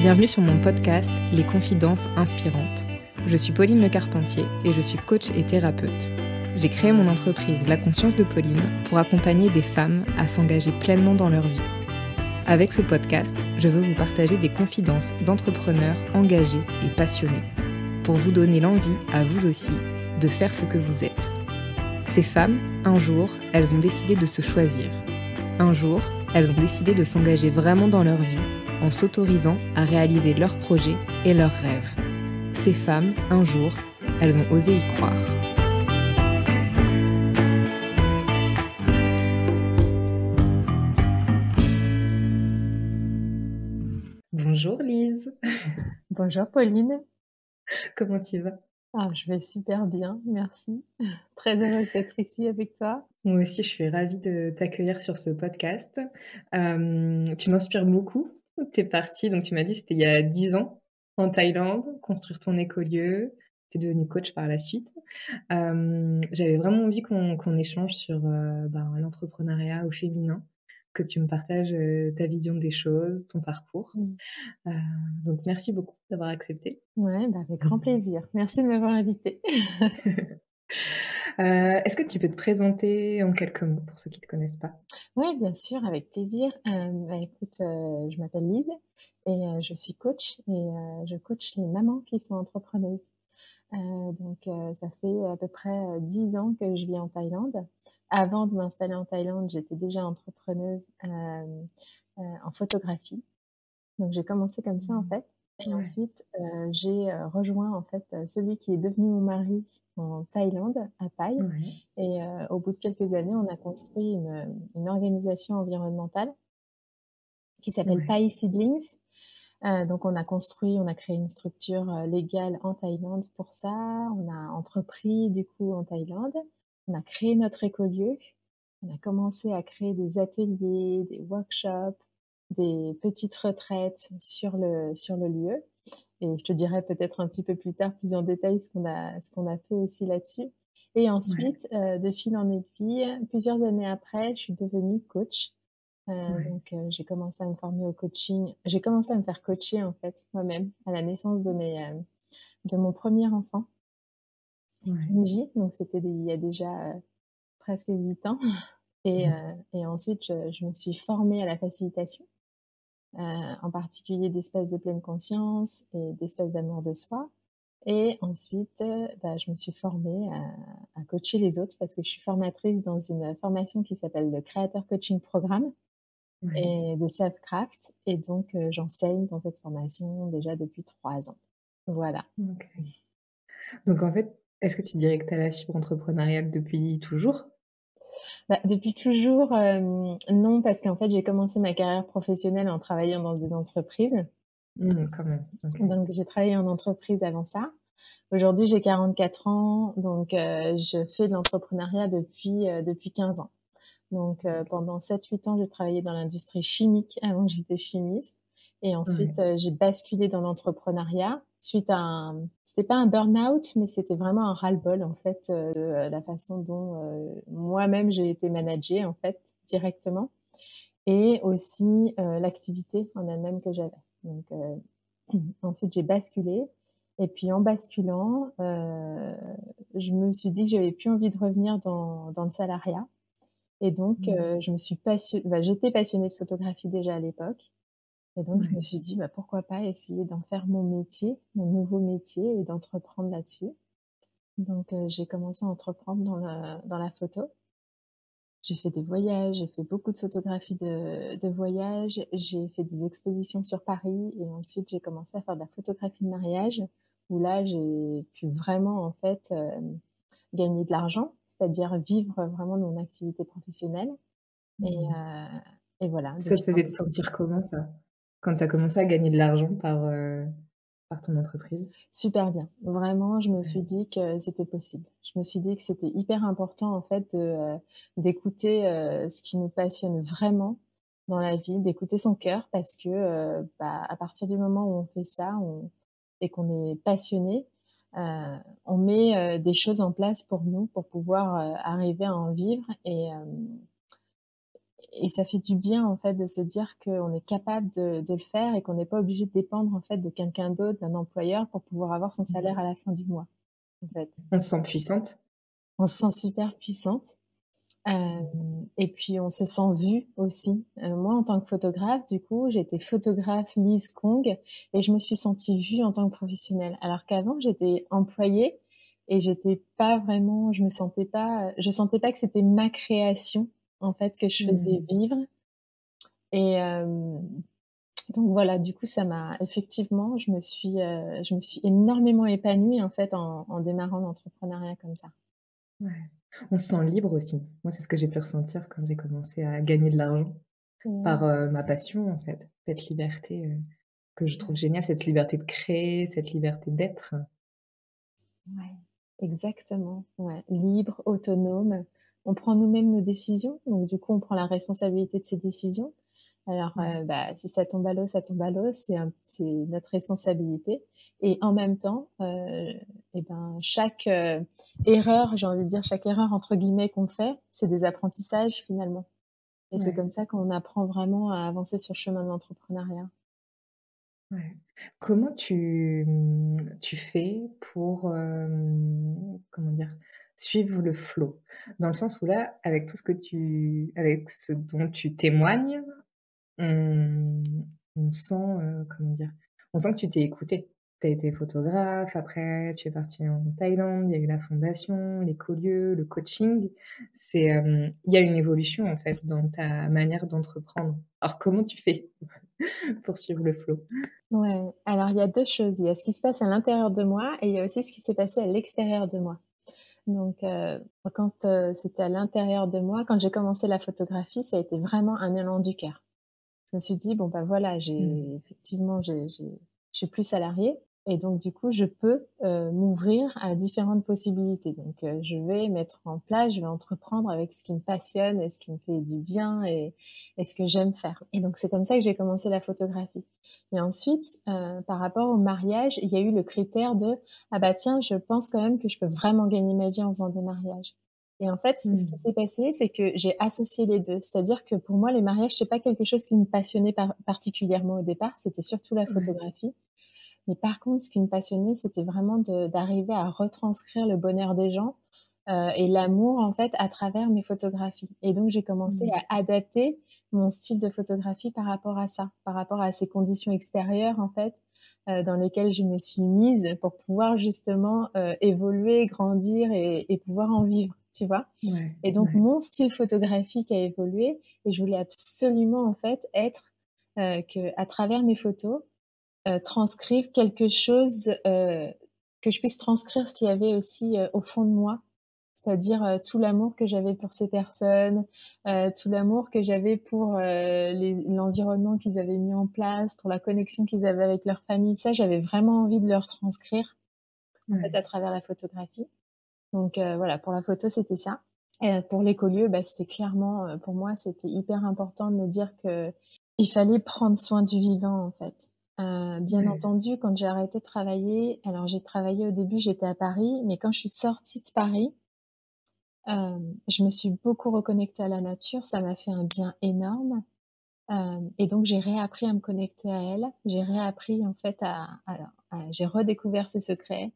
Bienvenue sur mon podcast Les Confidences Inspirantes. Je suis Pauline Le Carpentier et je suis coach et thérapeute. J'ai créé mon entreprise La Conscience de Pauline pour accompagner des femmes à s'engager pleinement dans leur vie. Avec ce podcast, je veux vous partager des confidences d'entrepreneurs engagés et passionnés pour vous donner l'envie, à vous aussi, de faire ce que vous êtes. Ces femmes, un jour, elles ont décidé de se choisir. Un jour, elles ont décidé de s'engager vraiment dans leur vie en s'autorisant à réaliser leurs projets et leurs rêves. Ces femmes, un jour, elles ont osé y croire. Bonjour Lise. Bonjour Pauline. Comment tu vas? Ah, Je vais super bien, merci. Très heureuse d'être ici avec toi. Moi aussi, je suis ravie de t'accueillir sur ce podcast. Euh, tu m'inspires beaucoup tu es partie, donc tu m'as dit c'était il y a 10 ans en Thaïlande, construire ton écolieu. Tu es devenue coach par la suite. J'avais vraiment envie qu'on échange sur euh, ben, l'entrepreneuriat au féminin, que tu me partages euh, ta vision des choses, ton parcours. Mmh. Euh, donc merci beaucoup d'avoir accepté. Ouais, bah, avec grand plaisir. Merci de m'avoir invitée. Euh, est-ce que tu peux te présenter en quelques mots pour ceux qui ne te connaissent pas? Oui, bien sûr, avec plaisir. Euh, bah, écoute, euh, je m'appelle Lise et je suis coach et je coach les mamans qui sont entrepreneuses. donc, ça fait à peu près dix ans que je vis en Thaïlande. Avant de m'installer en Thaïlande, j'étais déjà entrepreneuse en photographie. Donc, j'ai commencé comme ça en mmh. fait. Et ensuite, euh, j'ai euh, rejoint en fait euh, celui qui est devenu mon mari en Thaïlande, à Pai. Et au bout de quelques années, on a construit une, une organisation environnementale qui s'appelle Pai Seedlings. donc, on a construit, on a créé une structure légale en Thaïlande pour ça. On a entrepris du coup en Thaïlande. On a créé notre écolieu. On a commencé à créer des ateliers, des workshops, des petites retraites sur le, sur le lieu. Et je te dirai peut-être un petit peu plus tard, plus en détail, ce qu'on a, ce qu'on a fait aussi là-dessus. Et ensuite, euh, de fil en aiguille, plusieurs années après, je suis devenue coach. Euh, Donc, euh, j'ai commencé à me former au coaching. J'ai commencé à me faire coacher, en fait, moi-même, à la naissance de, mes, euh, de mon premier enfant, ouais. Donc, c'était il y a déjà presque huit ans. Et, et ensuite, je, je, me suis formée à la facilitation. Euh, en particulier d'espaces de pleine conscience et d'espaces d'amour de soi. Et ensuite, euh, bah, je me suis formée à, à, coacher les autres parce que je suis formatrice dans une formation qui s'appelle le Creator Coaching Programme et de Selfcraft. Et donc, euh, j'enseigne dans cette formation déjà depuis trois ans. Voilà. Donc, en fait, est-ce que tu dirais que tu as la fibre entrepreneuriale depuis toujours? Bah, depuis toujours, euh, non, parce qu'en fait, j'ai commencé ma carrière professionnelle en travaillant dans des entreprises. Mmh, quand même. Donc, j'ai travaillé en entreprise avant ça. Aujourd'hui, j'ai 44 ans, donc euh, je fais de l'entrepreneuriat depuis, euh, depuis 15 ans. Donc, pendant 7-8 ans, j'ai travaillé dans l'industrie chimique avant j'étais chimiste. Et ensuite, j'ai basculé dans l'entrepreneuriat suite à un, c'était pas un burn-out, mais c'était vraiment un ras-le-bol en fait euh, de euh, la façon dont euh, moi-même j'ai été managée en fait directement, et aussi l'activité en elle-même que j'avais. Donc ensuite j'ai basculé, et puis en basculant, je me suis dit que j'avais plus envie de revenir dans, dans le salariat, et donc mmh. je me suis passionnée, bah, j'étais passionnée de photographie déjà à l'époque. Et donc, je me suis dit, bah, pourquoi pas essayer d'en faire mon métier, mon nouveau métier et d'entreprendre là-dessus. Donc, euh, j'ai commencé à entreprendre dans la, dans la photo. J'ai fait des voyages, j'ai fait beaucoup de photographies de, de voyages, j'ai fait des expositions sur Paris et ensuite j'ai commencé à faire de la photographie de mariage où là j'ai pu vraiment en fait euh, gagner de l'argent, c'est-à-dire vivre vraiment de mon activité professionnelle. Et, mmh. euh, et voilà. Ça te faisait te sentir comment ça? Quand tu as commencé à gagner de l'argent par, euh, par ton entreprise Super bien. Vraiment, je me suis dit que c'était possible. Je me suis dit que c'était hyper important, en fait, euh, d'écouter euh, ce qui nous passionne vraiment dans la vie, d'écouter son cœur, parce que bah, à partir du moment où on fait ça on, et qu'on est passionné, on met des choses en place pour nous, pour pouvoir arriver à en vivre et et ça fait du bien en fait de se dire qu'on est capable de, de le faire et qu'on n'est pas obligé de dépendre en fait de quelqu'un d'autre, d'un employeur pour pouvoir avoir son salaire à la fin du mois. En fait. On se sent puissante. On se sent super puissante. Euh, et puis on se sent vu aussi. Euh, moi, en tant que photographe, du coup, j'étais photographe Lise Kong et je me suis sentie vue en tant que professionnelle. Alors qu'avant, j'étais employée et j'étais pas vraiment, je me sentais pas, je sentais pas que c'était ma création en fait que je faisais mmh. vivre. Et euh, donc voilà, du coup, ça m'a effectivement, je me suis, je me suis énormément épanouie en fait en, en démarrant l'entrepreneuriat comme ça. Ouais. On se sent libre aussi. Moi, c'est ce que j'ai pu ressentir quand j'ai commencé à gagner de l'argent par, ma passion, en fait. Cette liberté, que je trouve géniale, cette liberté de créer, cette liberté d'être. Ouais, exactement, ouais. Libre, autonome. On prend nous-mêmes nos décisions, donc du coup, on prend la responsabilité de ces décisions. Alors, euh, bah, si ça tombe à l'eau, ça tombe à l'eau, c'est notre responsabilité. Et en même temps, euh, et ben, chaque euh, erreur, j'ai envie de dire, chaque erreur entre guillemets qu'on fait, c'est des apprentissages finalement. Et c'est comme ça qu'on apprend vraiment à avancer sur le chemin de l'entrepreneuriat. Ouais. Comment tu, tu fais pour, suivre le flow? Dans le sens où là, avec tout ce que tu, avec ce dont tu témoignes, on, sent, comment dire, on sent que tu t'es écouté. Tu as été photographe, après tu es parti en Thaïlande, il y a eu la fondation, l'écolieu, le coaching. C'est, euh, il y a une évolution en fait dans ta manière d'entreprendre. Alors comment tu fais pour suivre le flow? Ouais, alors il y a deux choses. Il y a ce qui se passe à l'intérieur de moi et il y a aussi ce qui s'est passé à l'extérieur de moi. Donc, euh, quand c'était à l'intérieur de moi, quand j'ai commencé la photographie, ça a été vraiment un élan du cœur je me suis dit, bon, bah voilà, j'ai mmh. effectivement, j'ai, je suis plus salariée. Et donc, du coup, je peux euh, m'ouvrir à différentes possibilités. Donc, euh, je vais mettre en place, je vais entreprendre avec ce qui me passionne et ce qui me fait du bien et, et ce que j'aime faire. Et donc, c'est comme ça que j'ai commencé la photographie. Et ensuite, euh, par rapport au mariage, il y a eu le critère de, ah bah tiens, je pense quand même que je peux vraiment gagner ma vie en faisant des mariages. Et en fait, ce qui mmh. s'est passé, c'est que j'ai associé les deux. C'est-à-dire que pour moi, les mariages, c'est pas quelque chose qui me passionnait particulièrement au départ. C'était surtout la photographie. Mais par contre, ce qui me passionnait, c'était vraiment d'arriver à retranscrire le bonheur des gens euh, et l'amour, en fait, à travers mes photographies. Et donc, j'ai commencé mmh. à adapter mon style de photographie par rapport à ça, par rapport à ces conditions extérieures, en fait, euh, dans lesquelles je me suis mise pour pouvoir justement euh, évoluer, grandir et, et pouvoir en vivre tu vois. et donc mon style photographique a évolué et je voulais absolument en fait être euh, que à travers mes photos euh, transcrire quelque chose euh, que je puisse transcrire ce qu'il y avait aussi euh, au fond de moi, c'est-à-dire euh, tout l'amour que j'avais pour ces personnes, tout l'amour que j'avais pour l'environnement qu'ils avaient mis en place, pour la connexion qu'ils avaient avec leur famille. Ça, j'avais vraiment envie de leur transcrire en fait à travers la photographie. Donc euh, voilà, pour la photo, c'était ça. Et pour l'écolieu, bah, c'était clairement, euh, pour moi, c'était hyper important de me dire que il fallait prendre soin du vivant, en fait. Euh, bien entendu, quand j'ai arrêté de travailler, alors j'ai travaillé au début, j'étais à Paris, mais quand je suis sortie de Paris, euh, je me suis beaucoup reconnectée à la nature, ça m'a fait un bien énorme. Euh, et donc j'ai réappris à me connecter à elle, j'ai réappris en fait à, à, à j'ai redécouvert ses secrets,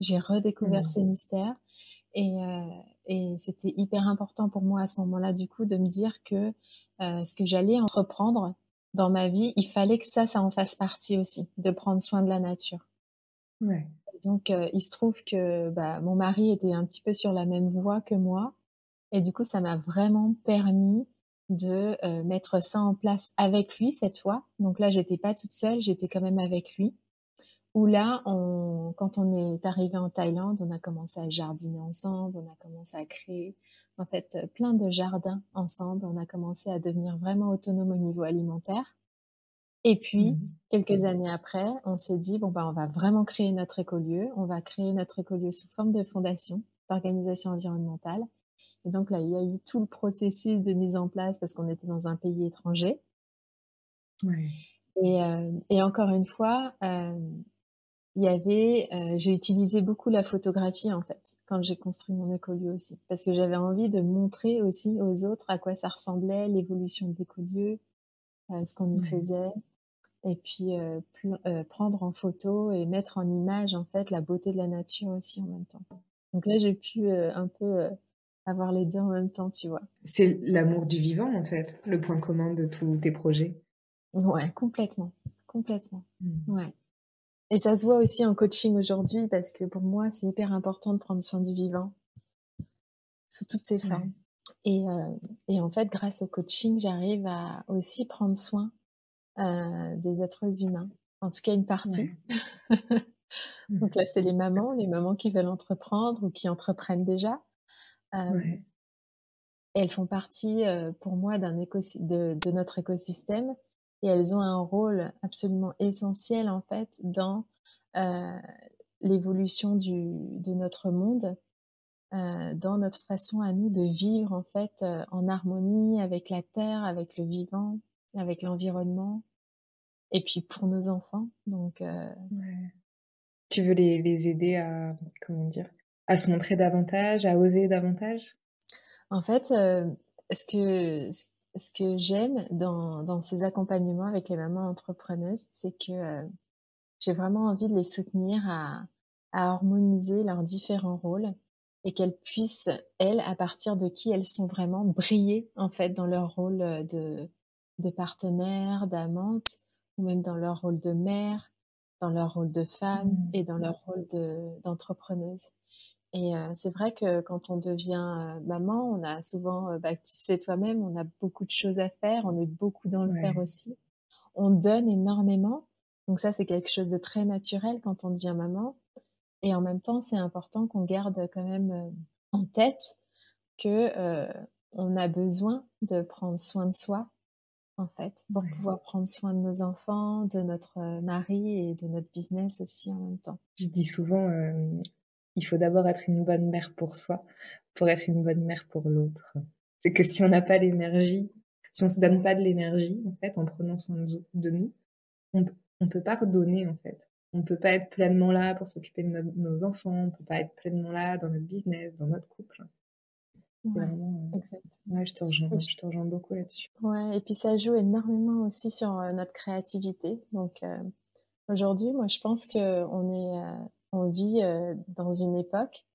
j'ai redécouvert mmh. ses mystères. Et, et c'était hyper important pour moi à ce moment-là, du coup, de me dire que ce que j'allais entreprendre dans ma vie, il fallait que ça, ça en fasse partie aussi, de prendre soin de la nature. Ouais. Donc, euh, il se trouve que bah, mon mari était un petit peu sur la même voie que moi. Et du coup, ça m'a vraiment permis de euh, mettre ça en place avec lui cette fois. Donc là, j'étais pas toute seule, j'étais quand même avec lui où là, on, quand on est arrivé en Thaïlande, on a commencé à jardiner ensemble, on a commencé à créer en fait plein de jardins ensemble, on a commencé à devenir vraiment autonome au niveau alimentaire. Et puis, mmh quelques années après, on s'est dit, bon, bah, on va vraiment créer notre écolieu, on va créer notre écolieu sous forme de fondation d'organisation environnementale. Et donc là, il y a eu tout le processus de mise en place parce qu'on était dans un pays étranger. Et, euh, et, encore une fois, euh, il y avait, euh, j'ai utilisé beaucoup la photographie en fait quand j'ai construit mon écolieu aussi, parce que j'avais envie de montrer aussi aux autres à quoi ça ressemblait, l'évolution de l'écolieu, euh, ce qu'on y faisait, et puis euh, prendre en photo et mettre en image en fait la beauté de la nature aussi en même temps. Donc là, j'ai pu un peu avoir les deux en même temps, tu vois. C'est l'amour du vivant en fait, le point commun de tous tes projets. Ouais, complètement, complètement. Mmh. Ouais. Et ça se voit aussi en coaching aujourd'hui parce que pour moi, c'est hyper important de prendre soin du vivant sous toutes ses formes. Et, euh, et, en fait, grâce au coaching, j'arrive à aussi prendre soin euh, des êtres humains, en tout cas une partie. Donc là, c'est les mamans, les mamans qui veulent entreprendre ou qui entreprennent déjà. Euh, elles font partie, pour moi, d'un de, de notre écosystème et elles ont un rôle absolument essentiel en fait dans euh, l'évolution de notre monde, euh, dans notre façon à nous de vivre en fait euh, en harmonie avec la terre, avec le vivant, avec l'environnement, et puis pour nos enfants. Donc, tu veux les, les, aider à comment dire, à se montrer davantage, à oser davantage? En fait, ce que ce que j'aime dans, dans, ces accompagnements avec les mamans entrepreneuses, c'est que euh, j'ai vraiment envie de les soutenir à, à harmoniser leurs différents rôles et qu'elles puissent, elles, à partir de qui elles sont vraiment, briller en fait dans leur rôle de, de partenaire, d'amante, ou même dans leur rôle de mère, dans leur rôle de femme mmh. et dans leur rôle d'entrepreneuse. Et c'est vrai que quand on devient maman, on a souvent, bah, tu sais toi-même, on a beaucoup de choses à faire, on est beaucoup dans le faire aussi. On donne énormément. Donc ça, c'est quelque chose de très naturel quand on devient maman. Et en même temps, c'est important qu'on garde quand même en tête que on a besoin de prendre soin de soi, en fait, pour pouvoir prendre soin de nos enfants, de notre mari et de notre business aussi en même temps. Je dis souvent, il faut d'abord être une bonne mère pour soi, pour être une bonne mère pour l'autre. C'est que si on n'a pas l'énergie, si on se donne pas de l'énergie, en fait, en prenant soin de nous, on, ne peut pas redonner, en fait. On peut pas être pleinement là pour s'occuper de nos enfants, on peut pas être pleinement là dans notre business, dans notre couple. Ouais, euh, exact. Ouais, je te rejoins, je te rejoins beaucoup là-dessus. Ouais, et puis ça joue énormément aussi sur euh, notre créativité. Donc euh, aujourd'hui, moi, je pense que on est on vit dans une époque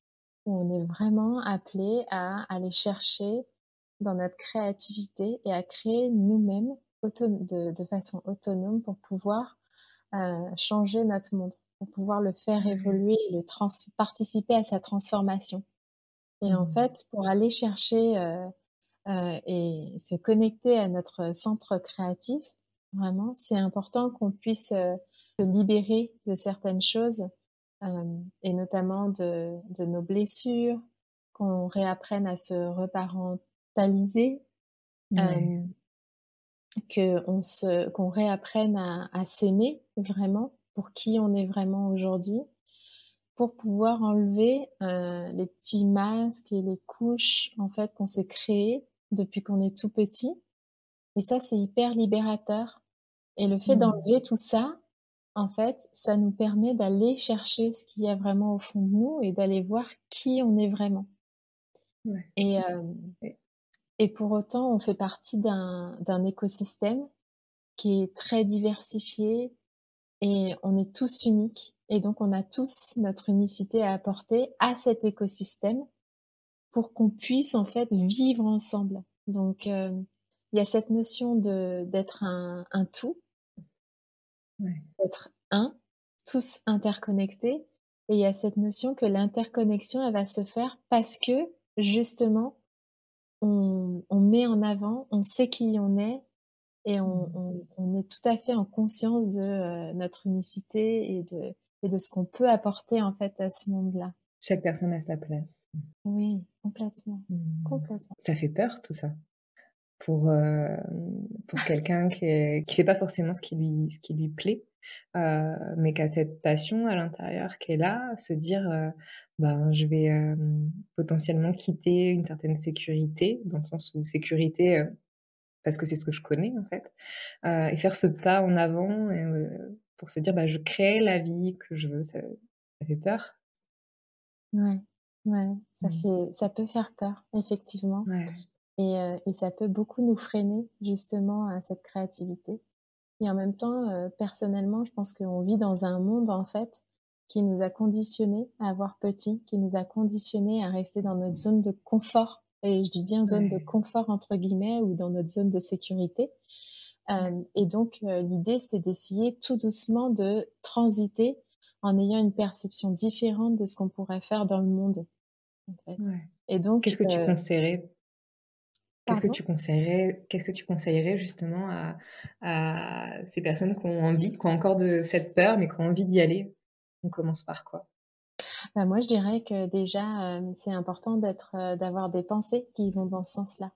où on est vraiment appelé à aller chercher dans notre créativité et à créer nous-mêmes de, façon autonome pour pouvoir changer notre monde, pour pouvoir le faire évoluer et le participer à sa transformation. Et en mmh. fait, pour aller chercher et se connecter à notre centre créatif, vraiment, c'est important qu'on puisse se libérer de certaines choses et notamment de, de, nos blessures, qu'on réapprenne à se reparentaliser, euh, qu'on se, qu'on réapprenne à, à s'aimer vraiment pour qui on est vraiment aujourd'hui, pour pouvoir enlever euh, les petits masques et les couches en fait qu'on s'est créés depuis qu'on est tout petit. Et ça, c'est hyper libérateur. Et le fait d'enlever tout ça, en fait, ça nous permet d'aller chercher ce qu'il y a vraiment au fond de nous et d'aller voir qui on est vraiment. Et, et pour autant, on fait partie d'un écosystème qui est très diversifié et on est tous uniques. Et donc, on a tous notre unicité à apporter à cet écosystème pour qu'on puisse en fait vivre ensemble. Donc, il y a cette notion d'être un, un tout d'être un, tous interconnectés. Et il y a cette notion que l'interconnexion, elle va se faire parce que, justement, on, met en avant, on sait qui on est et on, mmh. est tout à fait en conscience de euh, notre unicité et de, et de ce qu'on peut apporter, en fait, à ce monde-là. Chaque personne a sa place. Oui, complètement. Mmh. complètement. Ça fait peur, tout ça pour, euh, pour quelqu'un qui ne qui fait pas forcément ce qui lui, ce qui lui plaît, euh, mais qui a cette passion à l'intérieur qui est là, se dire euh, ben, je vais potentiellement quitter une certaine sécurité, dans le sens où sécurité, parce que c'est ce que je connais en fait, et faire ce pas en avant pour se dire: «Bah, je crée la vie que je veux», ça ça fait peur? Ouais, ouais, ça Mmh. fait ça peut faire peur, effectivement Ouais. Et heu et ça peut beaucoup nous freiner justement à cette créativité. Et en même temps, heu, personnellement, je pense qu'on vit dans un monde, en fait, qui nous a conditionnés à voir petit, qui nous a conditionnés à rester dans notre zone de confort. Et je dis bien «zone de confort» entre guillemets ou dans notre zone de sécurité, hem et donc l'idée, c'est d'essayer tout doucement de transiter en ayant une perception différente de ce qu'on pourrait faire dans le monde, en fait. Ouais. et donc Qu'est-ce que tu heu conseillerais qu'est-ce que tu conseillerais qu'est-ce que tu conseillerais justement à à ces personnes qui ont envie, qui ont encore de cette peur, mais qui ont envie d'y aller? On commence par quoi? Bah, moi, je dirais que déjà, hem, c'est important d'être, heu, d'avoir des pensées qui vont dans ce sens-là.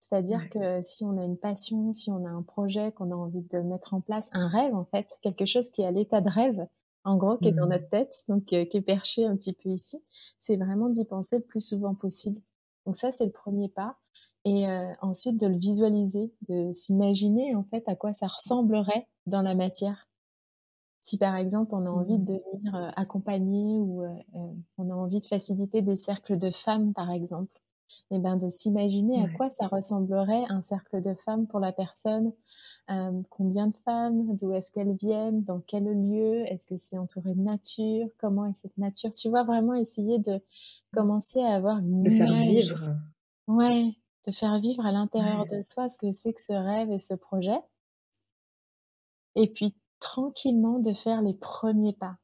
C'est-à-dire Ouais. que si on a une passion, si on a un projet qu'on a envie de mettre en place, un rêve en fait, quelque chose qui est à l'état de rêve, en gros, qui est dans Mmh. notre tête, donc heu, qui est perché un petit peu ici, c'est vraiment d'y penser le plus souvent possible. Donc ça, c'est le 1er pas et heu, ensuite de le visualiser, de s'imaginer en fait à quoi ça ressemblerait dans la matière. Si par exemple, on a envie Mmh. de devenir, heu, accompagné ou heu heu, on a envie de faciliter des cercles de femmes, par exemple et ben, de s'imaginer à quoi ça ressemblerait un cercle de femmes pour la personne, combien de femmes? D'où est-ce qu'elles viennent? Dans quel lieu? Est-ce que c'est entouré de nature? Comment est cette nature? Tu vois? Vraiment essayer de Mmh. commencer à avoir Le une faire image vivre. ouais, de faire vivre à l'intérieur Ouais. de soi ce que c'est que ce rêve et ce projet et puis tranquillement de faire les 1ers pas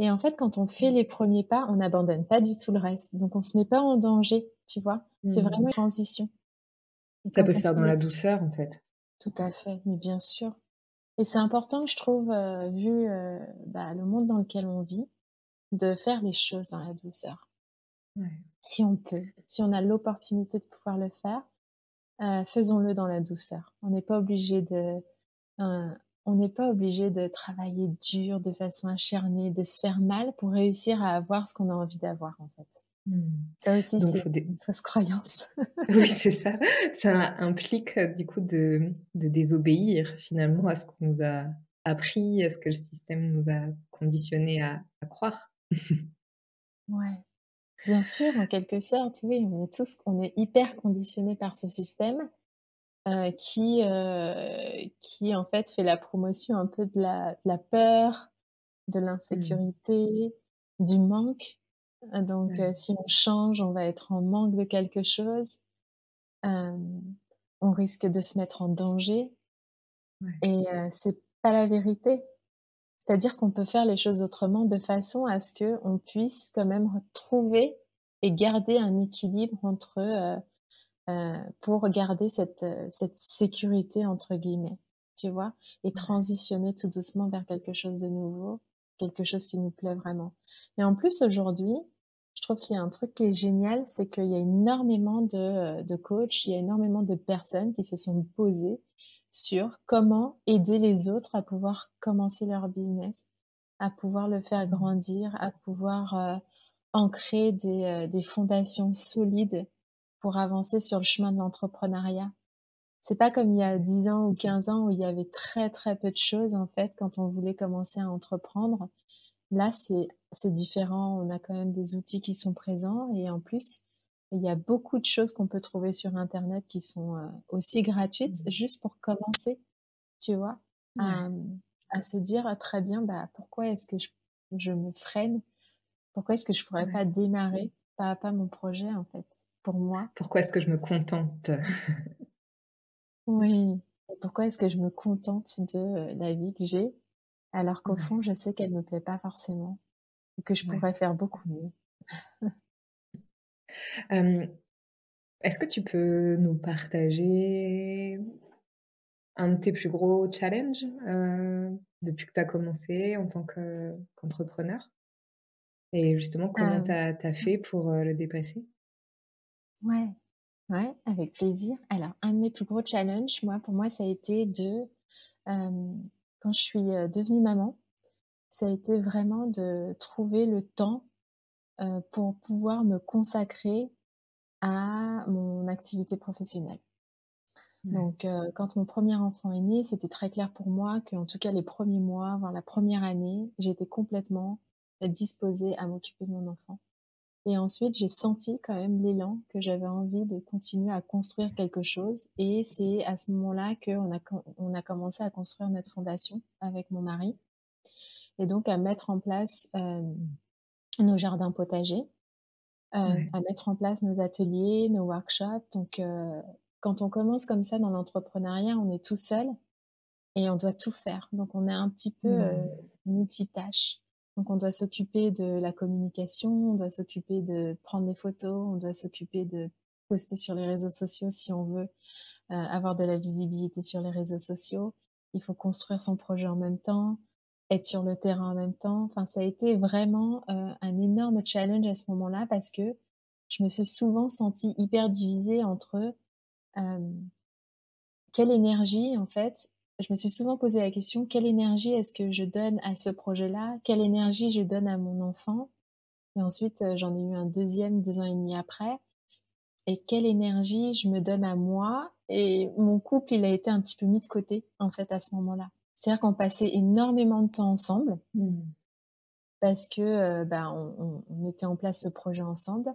et en fait, quand on fait Mmh. les 1ers pas, on n'abandonne pas du tout le reste. Donc on se met pas en danger, tu vois? C'est vraiment Mmh. une transition et Ça peut se faire fait dans la douceur, en fait. Tout à fait, mais bien sûr et c'est important, je trouve, heu, vu, heu, bah, le monde dans lequel on vit, de faire les choses dans la douceur. Ouais. Si on peut, si on a l'opportunité de pouvoir le faire, heu, faisons-le dans la douceur. On n'est pas obligé de on n'est pas obligé de travailler dur, de façon acharnée, de se faire mal pour réussir à avoir ce qu'on a envie d'avoir, en fait. Mmh. Ça aussi, c'est une fausse croyance. Oui, c'est ça. Ça implique, heu, du coup de de désobéir finalement à ce qu'on nous a appris, à ce que le système nous a conditionnés à à croire. Ouais. Bien sûr, en quelque sorte, oui, on est tous on est hyper conditionnés par ce système, heu, qui, heu, qui en fait, fait la promotion un peu de la de la peur, de Mmh. l'insécurité, du manque. Heu, donc Ouais. si on change, on va être en manque de quelque chose. Hem, on risque de se mettre en danger Ouais. et c'est pas la vérité. C'est-à-dire qu'on peut faire les choses autrement de façon à ce qu'on puisse quand même retrouver et garder un équilibre entre, heu heu, pour garder cette, heu, cette «sécurité» entre guillemets, tu vois? Et transitionner tout doucement vers quelque chose de nouveau, quelque chose qui nous plaît vraiment et en plus aujourd'hui, je trouve qu'il y a un truc qui est génial, c'est qu'il y a énormément de, heu, de coachs, il y a énormément de personnes qui se sont posées sur comment aider les autres à pouvoir commencer leur business, à pouvoir le faire grandir, à pouvoir, heu, ancrer des, heu, des fondations solides pour avancer sur le chemin de l'entrepreneuriat. C'est pas comme il y a Ouais. 10 ans ou 15 ans où il y avait très, très peu de choses en fait quand on voulait commencer à entreprendre. Là, c'est c'est différent, on a quand même des outils qui sont présents et en plus, il y a beaucoup de choses qu'on peut trouver sur internet qui sont, heu, aussi gratuites Mmh. juste pour commencer, tu vois? À, Ouais. mmh, à se dire: «Très bien, bah, pourquoi est-ce que je je me freine? Pourquoi est-ce que je pourrais pas démarrer pas à pas mon projet en fait, pour moi?» Pourquoi est-ce que je me contente? Oui pourquoi est-ce que je me contente de, heu, la vie que j'ai, alors qu'au Ouais. fond, je sais qu'elle me plaît pas forcément et que je pourrais faire beaucoup mieux? Est-ce que tu peux nous partager un de tes plus gros challenges, depuis que tu as commencé en tant que qu'entrepreneur? Et justement, comment tu as mmh. fait pour, le dépasser? Ouais, ouais, avec plaisir. Alors, un de mes plus gros challenges, moi, pour moi, ça a été de, quand je suis, devenue maman, ça a été vraiment de trouver le temps, heu, pour pouvoir me consacrer à mon activité professionnelle. Donc, euh, quand mon premier enfant est né, c'était très clair pour moi qu'en tout cas les premiers mois, voire la première année, j'étais complètement disposée à m'occuper de mon enfant. Et ensuite, j'ai senti quand même l'élan que j'avais envie de continuer à construire quelque chose. Et c'est à ce moment-là qu'on a, on a commencé à construire notre fondation avec mon mari. Et donc à mettre en place euh, nos jardins potagers, euh, à mettre en place nos ateliers, nos workshops. Donc euh, quand on commence comme ça dans l'entrepreneuriat, on est tout seul et on doit tout faire. Donc on est un petit peu mmh. multitâche. Donc on doit s'occuper de la communication, on doit s'occuper de prendre des photos, on doit s'occuper de poster sur les réseaux sociaux si on veut euh, avoir de la visibilité sur les réseaux sociaux. Il faut construire son projet en même temps, être sur le terrain en même temps. Enfin, ça a été vraiment euh, un énorme challenge à ce moment-là parce que je me suis souvent sentie hyper divisée entre euh, quelle énergie en fait je me suis souvent posé la question, quelle énergie est-ce que je donne à ce projet-là? Quelle énergie je donne à mon enfant? Et ensuite, euh, j'en ai eu un deuxième deux ans et demi après. Et quelle énergie je me donne à moi? Et mon couple, il a été un petit peu mis de côté, en fait, à ce moment-là. C'est-à-dire qu'on passait énormément de temps ensemble. Mmh. Parce que euh, bah, on, mettait en place ce projet ensemble.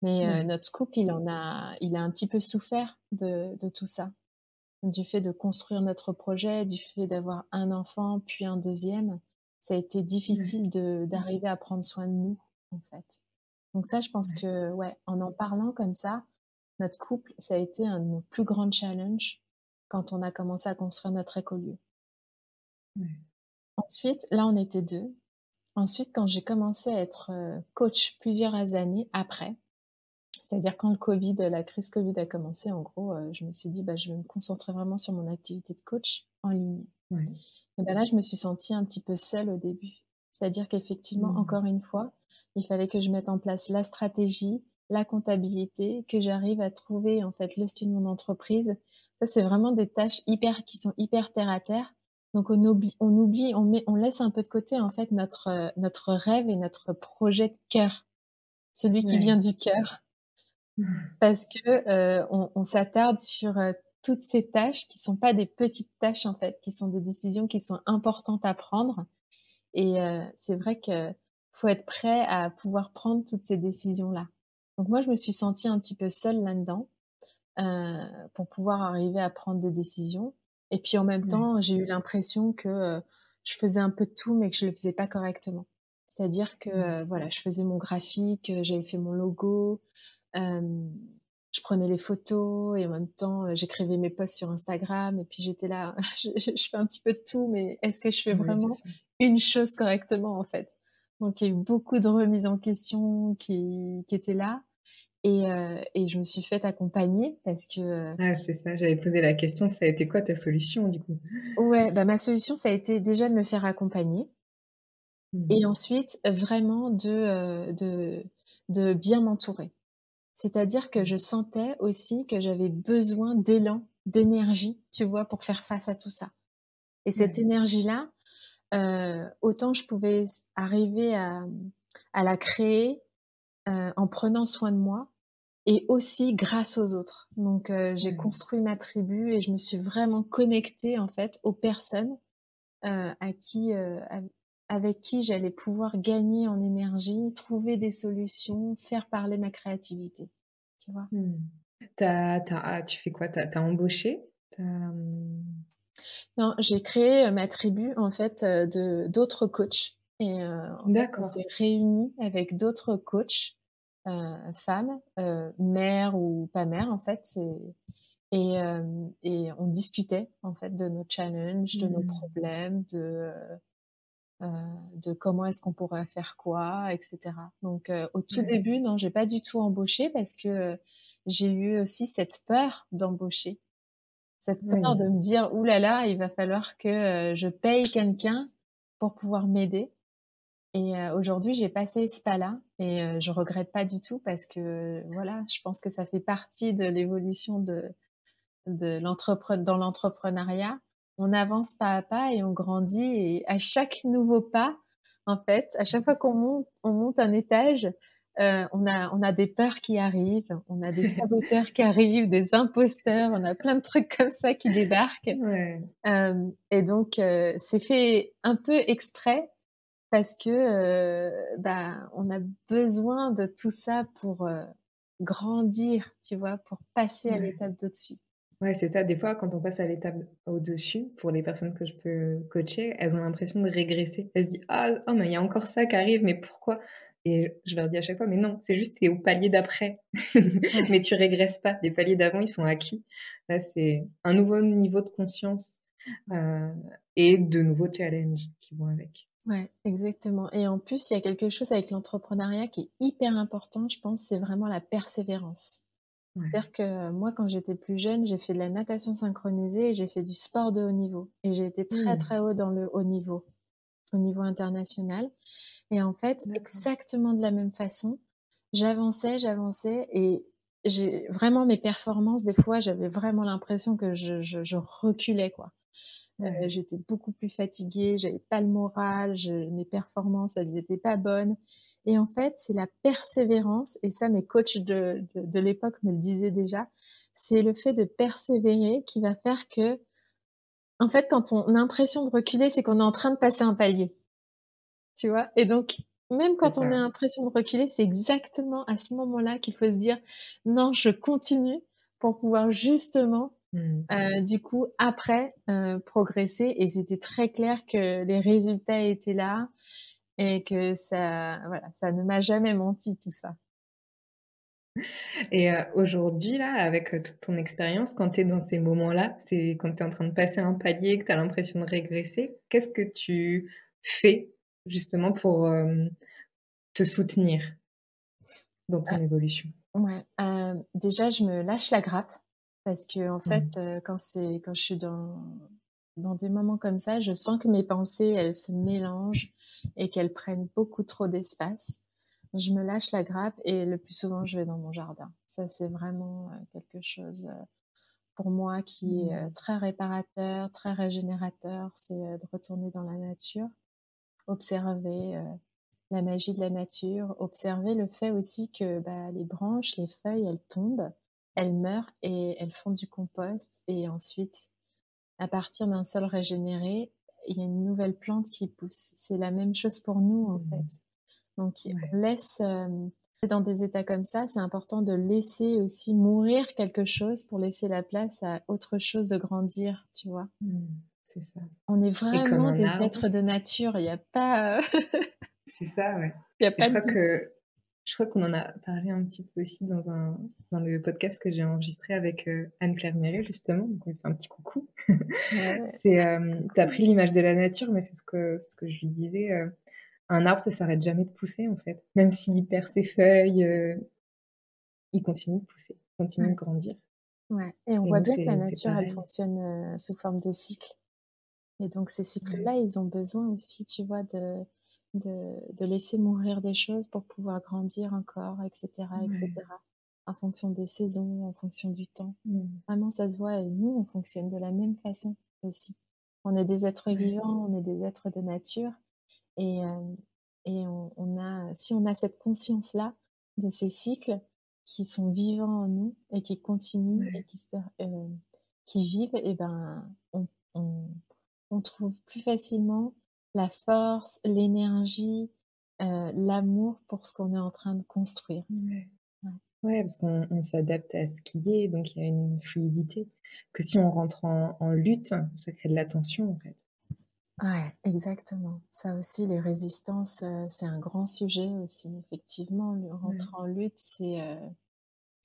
Mais euh, notre couple, il en a, il a un petit peu souffert de, de tout ça du fait de construire notre projet, du fait d'avoir un enfant puis un deuxième, ça a été difficile de d'arriver à prendre soin de nous en fait. Donc ça, je pense que ouais, en en parlant comme ça, notre couple, ça a été un de nos plus grands challenges quand on a commencé à construire notre écolieu. Ensuite, là, on était deux. Ensuite, quand j'ai commencé à être euh, coach plusieurs années après, c'est-à-dire quand le Covid, la crise Covid a commencé, en gros, euh, je me suis dit, bah, je vais me concentrer vraiment sur mon activité de coach en ligne. Et ben là, je me suis sentie un petit peu seule au début. C'est-à-dire qu'effectivement, mmh. encore une fois, il fallait que je mette en place la stratégie, la comptabilité, que j'arrive à trouver en fait le style de mon entreprise. Ça, c'est vraiment des tâches hyper qui sont hyper terre à terre. Donc on oublie, on oublie, on met, on laisse un peu de côté en fait notre euh, notre rêve et notre projet de cœur, celui qui vient du cœur parce que euh, on, s'attarde sur euh, toutes ces tâches qui sont pas des petites tâches en fait, qui sont des décisions qui sont importantes à prendre. Et euh, c'est vrai que faut être prêt à pouvoir prendre toutes ces décisions là. Donc moi je me suis sentie un petit peu seule là-dedans pour pouvoir arriver à prendre des décisions. Et puis en même temps j'ai eu l'impression que je faisais un peu de tout mais que je le faisais pas correctement. C'est-à-dire que voilà, je faisais mon graphique, j'avais fait mon logo, je prenais les photos et en même temps, j'écrivais mes posts sur Instagram et puis j'étais là, je, fais un petit peu de tout, mais est-ce que je fais vraiment une chose correctement en fait? Donc il y a eu beaucoup de remises en question qui, qui étaient là. Et, et, je me suis fait accompagner parce que. Ah, c'est ça, j'avais posé la question, ça a été quoi ta solution du coup? Ouais, bah, ma solution, ça a été déjà de me faire accompagner. Et mmh ensuite, vraiment de, de, de bien m'entourer. C'est-à-dire que je sentais aussi que j'avais besoin d'élan, d'énergie, tu vois, pour faire face à tout ça. Et cette énergie-là, euh, autant je pouvais arriver à, la créer euh, en prenant soin de moi et aussi grâce aux autres. Donc euh, j'ai construit ma tribu et je me suis vraiment connectée en fait aux personnes à qui, avec qui j'allais pouvoir gagner en énergie, trouver des solutions, faire parler ma créativité. Tu vois mmh. ah, tu fais quoi? Tu as, embauché? Mmh Non, j'ai créé ma tribu en fait de d'autres coachs. Et on s'est réunis avec d'autres coachs, femmes, mères ou pas mères en fait. Et, et on discutait en fait de nos challenges, de nos mmh. problèmes, de euh, de comment est-ce qu'on pourrait faire quoi, etc. Donc euh, au tout début, non, j'ai pas du tout embauché parce que j'ai eu aussi cette peur d'embaucher, cette peur de me dire ouh là là, il va falloir que euh, je paye quelqu'un pour pouvoir m'aider. Et aujourd'hui, j'ai passé ce pas-là et je regrette pas du tout parce que voilà, je pense que ça fait partie de l'évolution de, de dans l'entrepreneuriat on avance pas à pas et on grandit. Et à chaque nouveau pas, en fait, à chaque fois qu'on monte, on monte un étage, euh, on, a, on a des peurs qui arrivent, on a des saboteurs qui arrivent, des imposteurs, on a plein de trucs comme ça qui débarquent. Euh, et donc, euh, c'est fait un peu exprès parce que bah, on a besoin de tout ça pour grandir, tu vois, pour passer à l'étape d'au-dessus. Ouais, c'est ça. Des fois, quand on passe à l'étape au-dessus, pour les personnes que je peux coacher, elles ont l'impression de régresser. Elles se disent ah, oh, mais il y a encore ça qui arrive, mais pourquoi? Et je leur dis à chaque fois, mais non, c'est juste tu es au palier d'après, mais tu régresses pas. Les paliers d'avant, ils sont acquis. Là, c'est un nouveau niveau de conscience euh, et de nouveaux challenges qui vont avec. Ouais, exactement. Et en plus, il y a quelque chose avec l'entrepreneuriat qui est hyper important, je pense, c'est vraiment la persévérance. C'est-à-dire que moi, quand j'étais plus jeune, j'ai fait de la natation synchronisée et j'ai fait du sport de haut niveau. Et j'ai été très, mmh. très haut dans le haut niveau, au niveau international. Et en fait, exactement de la même façon, j'avançais, j'avançais et j'ai vraiment mes performances, des fois, j'avais vraiment l'impression que je, je, reculais, quoi. Euh, j'étais beaucoup plus fatiguée, j'avais pas le moral, mes performances, elles n'étaient pas bonnes. Et en fait, c'est la persévérance, et ça mes coachs de, de, l'époque me le disaient déjà, c'est le fait de persévérer qui va faire que, en fait, quand on a l'impression de reculer, c'est qu'on est en train de passer un palier. Tu vois? Et donc, même quand on a l'impression de reculer, c'est exactement à ce moment-là qu'il faut se dire, non, je continue pour pouvoir justement mmh. euh, du coup, après, euh, progresser. Et c'était très clair que les résultats étaient là, et que ça, voilà, ça ne m'a jamais menti tout ça. Et euh, aujourd'hui, là, avec toute ton expérience, quand tu es dans ces moments-là, c'est quand tu es en train de passer un palier, que tu as l'impression de régresser, qu'est-ce que tu fais justement pour te soutenir dans ton évolution? Ouais, déjà, je me lâche la grappe parce que, en mmh. fait, quand, c'est, quand je suis dans, dans des moments comme ça, je sens que mes pensées, elles se mélangent et qu'elles prennent beaucoup trop d'espace, je me lâche la grappe et le plus souvent je vais dans mon jardin. Ça c'est vraiment quelque chose pour moi qui est mmh. très réparateur, très régénérateur, c'est de retourner dans la nature, observer la magie de la nature, observer le fait aussi que bah, les branches, les feuilles, elles tombent, elles meurent et elles font du compost et ensuite à partir d'un sol régénéré, il y a une nouvelle plante qui pousse. C'est la même chose pour nous, en mmh. fait. Donc, on laisse, euh, dans des états comme ça, c'est important de laisser aussi mourir quelque chose pour laisser la place à autre chose de grandir, tu vois. Mmh, c'est ça. On est vraiment des êtres de nature. Il n'y a pas. c'est ça, ouais. Il n'y a pas de. que je crois qu'on en a parlé un petit peu aussi dans, un, dans le podcast que j'ai enregistré avec euh, Anne-Claire Méret, justement. Donc, on lui fait un petit coucou. c'est, euh, tu as pris l'image de la nature, mais c'est ce que, ce que je lui disais. Euh, un arbre, ça s'arrête jamais de pousser, en fait. Même s'il perd ses feuilles, il continue de pousser, continue de grandir. Ouais. Et on voit bien que la nature, elle fonctionne sous forme de cycle. Et donc, ces cycles-là, ils ont besoin aussi, tu vois, de de, laisser mourir des choses pour pouvoir grandir encore, etc., etc., en fonction des saisons, en fonction du temps. Mmh. Vraiment, ça se voit, et nous, on fonctionne de la même façon aussi. On est des êtres vivants, on est des êtres de nature, et, euh, et on, a, si on a cette conscience-là de ces cycles qui sont vivants en nous et qui continuent et qui, euh, qui vivent, et ben, on, on trouve plus facilement la force, l'énergie, euh, l'amour pour ce qu'on est en train de construire. Ouais, parce qu'on s'adapte à ce qui est, donc il y a une fluidité. Que si on rentre en, lutte, ça crée de la tension en fait. Ouais, exactement. Ça aussi, les résistances, euh, c'est un grand sujet aussi. Effectivement, le rentrer en lutte, c'est euh,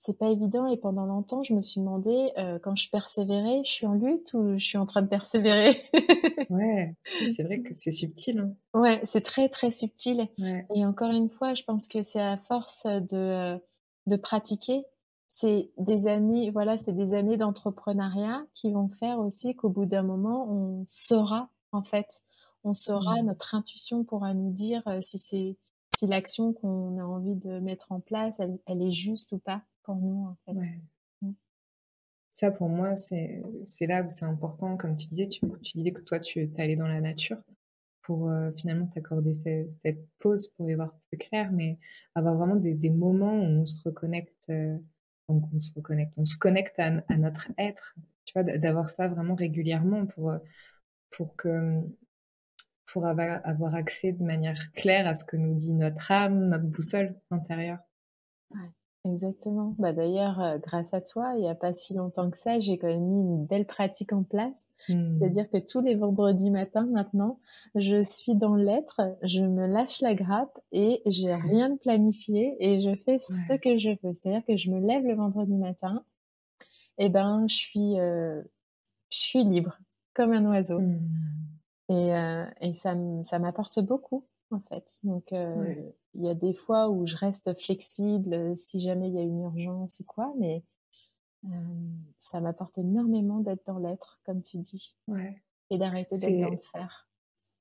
c'est pas évident et pendant longtemps, je me suis demandé euh, quand je persévérais, je suis en lutte ou je suis en train de persévérer? Ouais, c'est vrai que c'est subtil. Hein. Ouais, c'est très très subtil. Et encore une fois, je pense que c'est à force de de pratiquer, c'est des années, voilà, c'est des années d'entrepreneuriat qui vont faire aussi qu'au bout d'un moment, on saura en fait, on saura, mmh. notre intuition pourra nous dire euh, si c'est si l'action qu'on a envie de mettre en place, elle est juste ou pas pour nous, en fait. Mmh. Ça, pour moi, c'est là où c'est important. Comme tu disais, tu, tu, disais que toi, tu es allé dans la nature. pour finalement t'accorder cette pause pour y voir plus clair, mais avoir vraiment des, moments où on se reconnecte, donc on se reconnecte, on se connecte à, notre être, tu vois, d'avoir ça vraiment régulièrement pour, pour que pour avoir, accès de manière claire à ce que nous dit notre âme, notre boussole intérieure. Exactement. Bah, d'ailleurs, euh, grâce à toi, il n'y a pas si longtemps que ça, j'ai quand même mis une belle pratique en place. Mmh. C'est-à-dire que tous les vendredis matins, maintenant, je suis dans l'être, je me lâche la grappe et j'ai rien de planifié et je fais ce que je veux. C'est-à-dire que je me lève le vendredi matin, et ben, je suis, euh, je suis libre, comme un oiseau. Mmh. Et, euh, et ça, ça m'apporte beaucoup en fait. Donc, il y a des fois où je reste flexible si jamais il y a une urgence ou quoi, mais ça m'apporte énormément d'être dans l'être, comme tu dis. Et d'arrêter d'être dans le faire.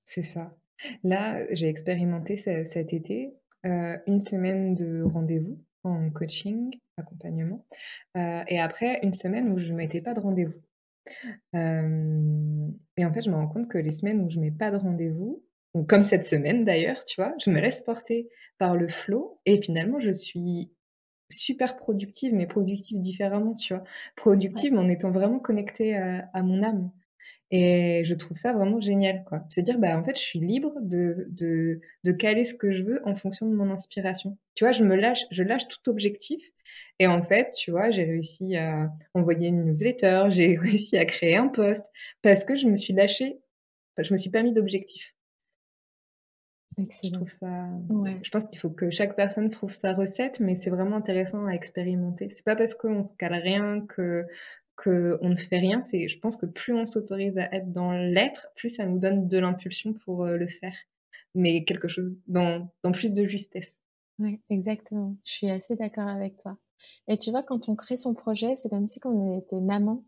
C'est ça. Là, j'ai expérimenté cet été une semaine de rendez-vous en coaching, accompagnement, et après une semaine où je ne mettais pas de rendez-vous. et en fait, je me rends compte que les semaines où je mets pas de rendez-vous, comme cette semaine d'ailleurs, tu vois, je me laisse porter par le flot et finalement je suis super productive, mais productive différemment, tu vois. Productive en étant vraiment connectée à, mon âme. Et je trouve ça vraiment génial, quoi. Se dire, bah, en fait, je suis libre de, de, de caler ce que je veux en fonction de mon inspiration. Tu vois, je me lâche, je lâche tout objectif. Et en fait, tu vois, j'ai réussi à envoyer une newsletter, j'ai réussi à créer un post parce que je me suis lâchée, je me suis pas mis d'objectif. Je trouve ça. Je pense qu'il faut que chaque personne trouve sa recette, mais c'est vraiment intéressant à expérimenter. C'est pas parce qu'on se cale rien que que on ne fait rien. C'est, je pense que plus on s'autorise à être dans l'être, plus ça nous donne de l'impulsion pour euh, le faire. Mais quelque chose dans, dans plus de justesse. Oui, exactement. Je suis assez d'accord avec toi. Et tu vois, quand on crée son projet, c'est comme si on était maman,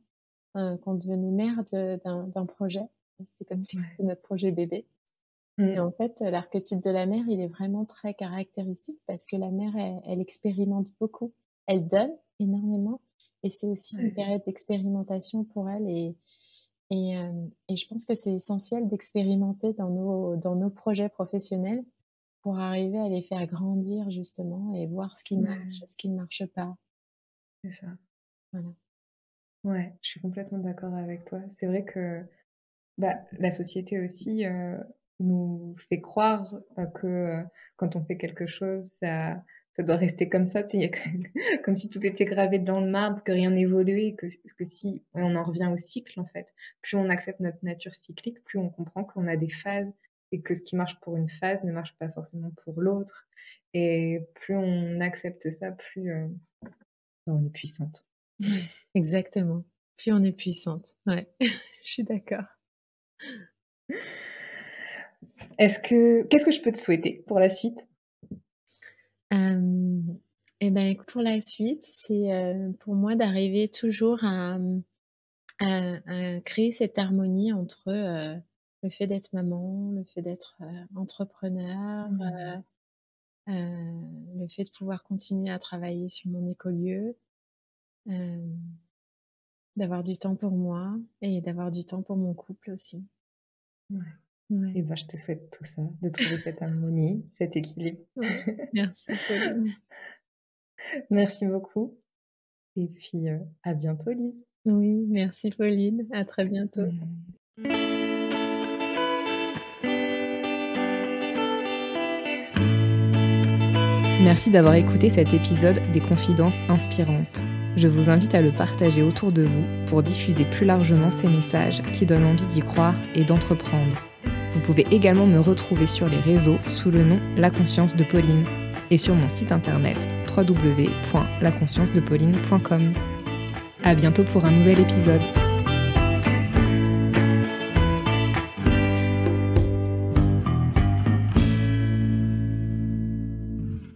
euh, qu'on devenait mère d'un projet. C'était comme si c'était notre projet bébé. Et mmh. en fait, l'archétype de la mère, il est vraiment très caractéristique parce que la mère, elle, expérimente beaucoup. Elle donne énormément. Et c'est aussi une période d'expérimentation pour elle. Et, et, euh, et, je pense que c'est essentiel d'expérimenter dans nos, dans nos projets professionnels pour arriver à les faire grandir justement et voir ce qui marche, ce qui ne marche pas. C'est ça. Voilà. Ouais, je suis complètement d'accord avec toi. C'est vrai que bah, la société aussi, euh, nous fait croire que quand on fait quelque chose, ça, doit rester comme ça, comme si tout était gravé dans le marbre, que rien n'évoluait, que, que si on en revient au cycle en fait, plus on accepte notre nature cyclique, plus on comprend qu'on a des phases et que ce qui marche pour une phase ne marche pas forcément pour l'autre. Et plus on accepte ça, plus on est puissante. Exactement. Plus on est puissante. Ouais, je suis d'accord. Est-ce que qu'est-ce que je peux te souhaiter pour la suite? Eh ben, pour la suite, c'est pour moi d'arriver toujours à, créer cette harmonie entre le fait d'être maman, le fait d'être entrepreneur, mmh. le fait de pouvoir continuer à travailler sur mon écolieu, d'avoir du temps pour moi et d'avoir du temps pour mon couple aussi. Et ben, je te souhaite tout ça, de trouver cette harmonie, cet équilibre. Merci Pauline. Merci beaucoup. Et puis euh, à bientôt Lise. Oui, merci Pauline. À très bientôt. Merci d'avoir écouté cet épisode des Confidences inspirantes. Je vous invite à le partager autour de vous pour diffuser plus largement ces messages qui donnent envie d'y croire et d'entreprendre. Vous pouvez également me retrouver sur les réseaux sous le nom La Conscience de Pauline et sur mon site internet www.laconsciencedePauline.com. À bientôt pour un nouvel épisode.